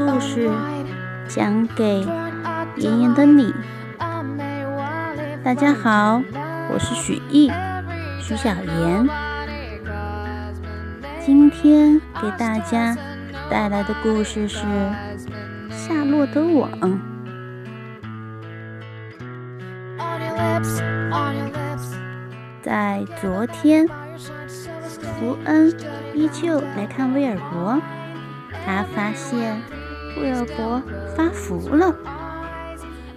故事讲给炎炎的你。大家好，我是许艺，许小妍。今天给大家带来的故事是《夏洛的网》。在昨天，福恩依旧来看威尔伯。他发现威尔伯发福了。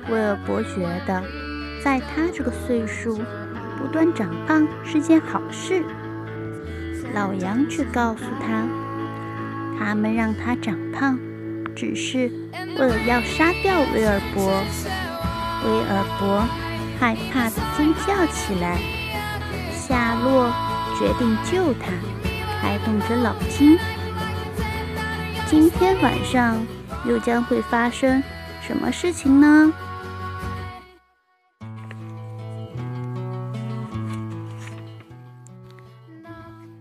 威尔伯觉得，在他这个岁数，不断长胖是件好事。老杨却告诉他，他们让他长胖，只是为了要杀掉威尔伯。威尔伯害怕的尖叫起来。夏洛决定救他，开动着脑筋。今天晚上又将会发生什么事情呢？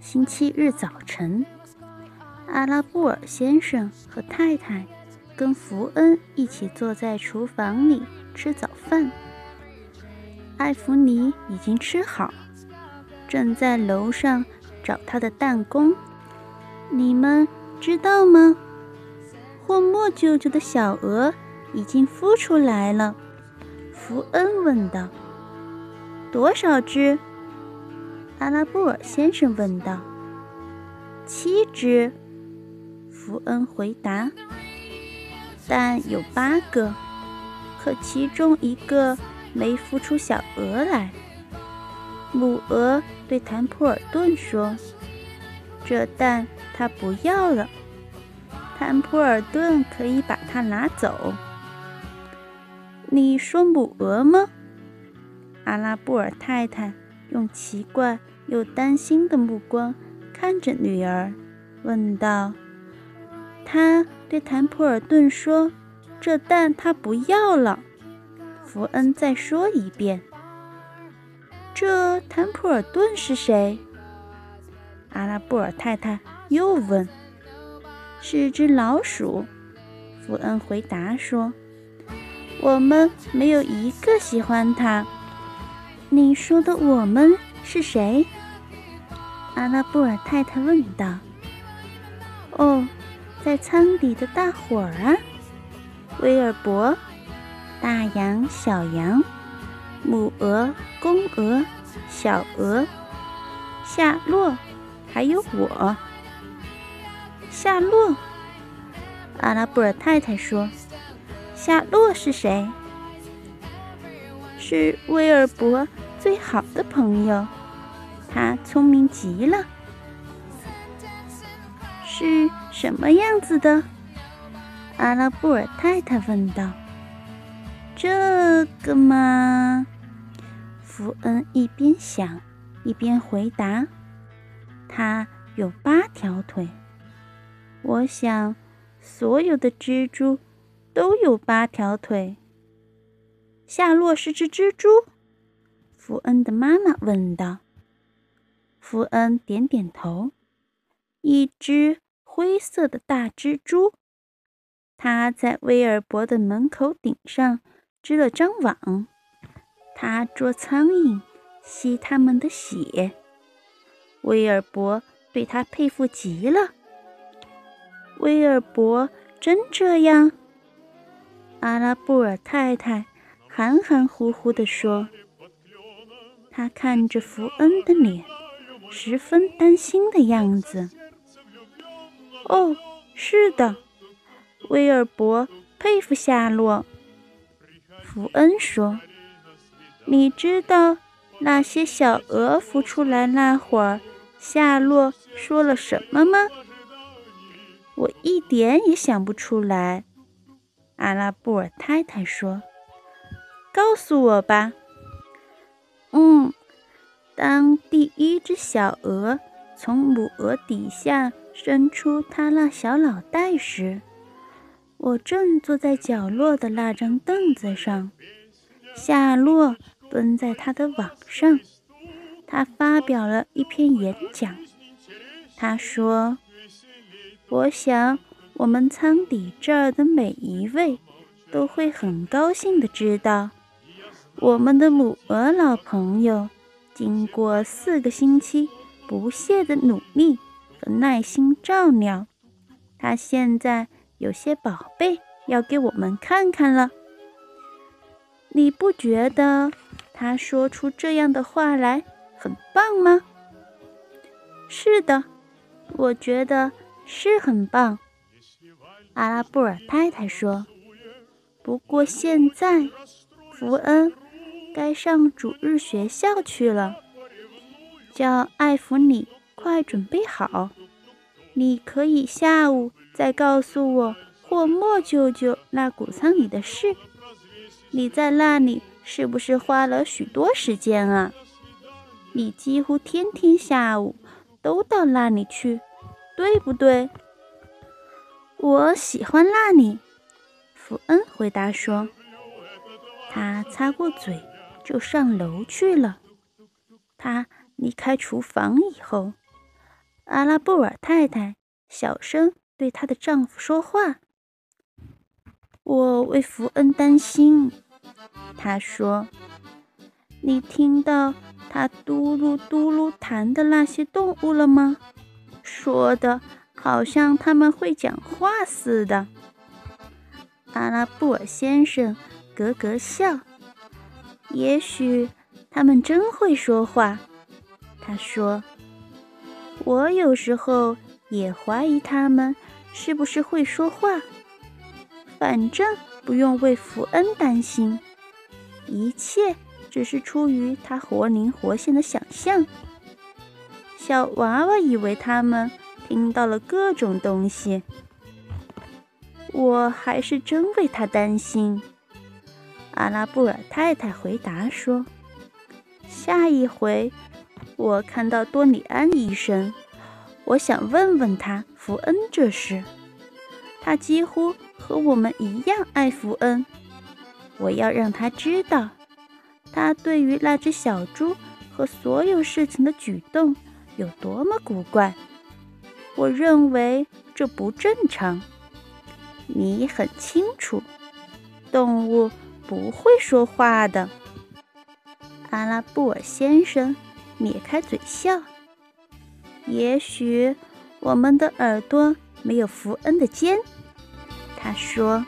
星期日早晨，阿拉布尔先生和太太跟福恩一起坐在厨房里吃早饭。艾弗尼已经吃好，正在楼上找他的弹弓。你们。知道吗？霍莫舅舅的小鹅已经孵出来了。福恩问道：“多少只？”阿拉布尔先生问道。“七只。”福恩回答。“但有八个，可其中一个没孵出小鹅来。”母鹅对坦普尔顿说：“这蛋。”它不要了，坦普尔顿可以把它拿走。你说母鹅吗？阿拉布尔太太用奇怪又担心的目光看着女儿，问道：“他对坦普尔顿说，这蛋他不要了。”福恩再说一遍：“这坦普尔顿是谁？”阿拉布尔太太。又问：“是只老鼠。”福恩回答说：“我们没有一个喜欢它。”你说的“我们”是谁？阿拉布尔太太问道。“哦，在舱底的大伙儿啊，威尔伯、大羊、小羊、母鹅、公鹅、小鹅、夏洛，还有我。”夏洛，阿拉布尔太太说：“夏洛是谁？是威尔伯最好的朋友，他聪明极了。是什么样子的？”阿拉布尔太太问道。“这个嘛，福恩一边想一边回答：“他有八条腿。”我想，所有的蜘蛛都有八条腿。夏洛是只蜘蛛，福恩的妈妈问道。福恩点点头。一只灰色的大蜘蛛，它在威尔伯的门口顶上织了张网，它捉苍蝇，吸它们的血。威尔伯对它佩服极了。威尔伯真这样？阿拉布尔太太含含糊糊地说。他看着福恩的脸，十分担心的样子。哦，是的，威尔伯佩服夏洛。福恩说：“你知道那些小鹅孵出来那会儿，夏洛说了什么吗？”我一点也想不出来，阿拉布尔太太说：“告诉我吧。”嗯，当第一只小鹅从母鹅底下伸出它那小脑袋时，我正坐在角落的那张凳子上，夏洛蹲在他的网上，他发表了一篇演讲。他说。我想，我们舱底这儿的每一位都会很高兴的知道，我们的母鹅老朋友经过四个星期不懈的努力和耐心照料，它现在有些宝贝要给我们看看了。你不觉得他说出这样的话来很棒吗？是的，我觉得是很棒。阿拉布尔太太说：“不过现在，福恩该上主日学校去了。叫艾弗里快准备好，你可以下午再告诉我霍莫舅舅那谷仓里的事。你在那里是不是花了许多时间啊？你几乎天天下午都到那里去，对不对？”我喜欢那里，福恩回答说。他擦过嘴，就上楼去了。他离开厨房以后，阿拉布尔太太小声对她的丈夫说话：“我为福恩担心。”她说：“你听到他嘟噜嘟噜弹的那些动物了吗？说的。”好像他们会讲话似的。阿拉布尔先生咯咯笑。也许他们真会说话，他说。我有时候也怀疑他们是不是会说话。反正不用为福恩担心，一切只是出于他活灵活现的想象。小娃娃以为他们。听到了各种东西，我还是真为他担心。阿拉布尔太太回答说：“下一回我看到多里安医生，我想问问他福恩这事。他几乎和我们一样爱福恩。我要让他知道，他对于那只小猪和所有事情的举动有多么古怪。”我认为这不正常。你很清楚，动物不会说话的。阿拉布尔先生咧开嘴笑。也许我们的耳朵没有福恩的尖，他说。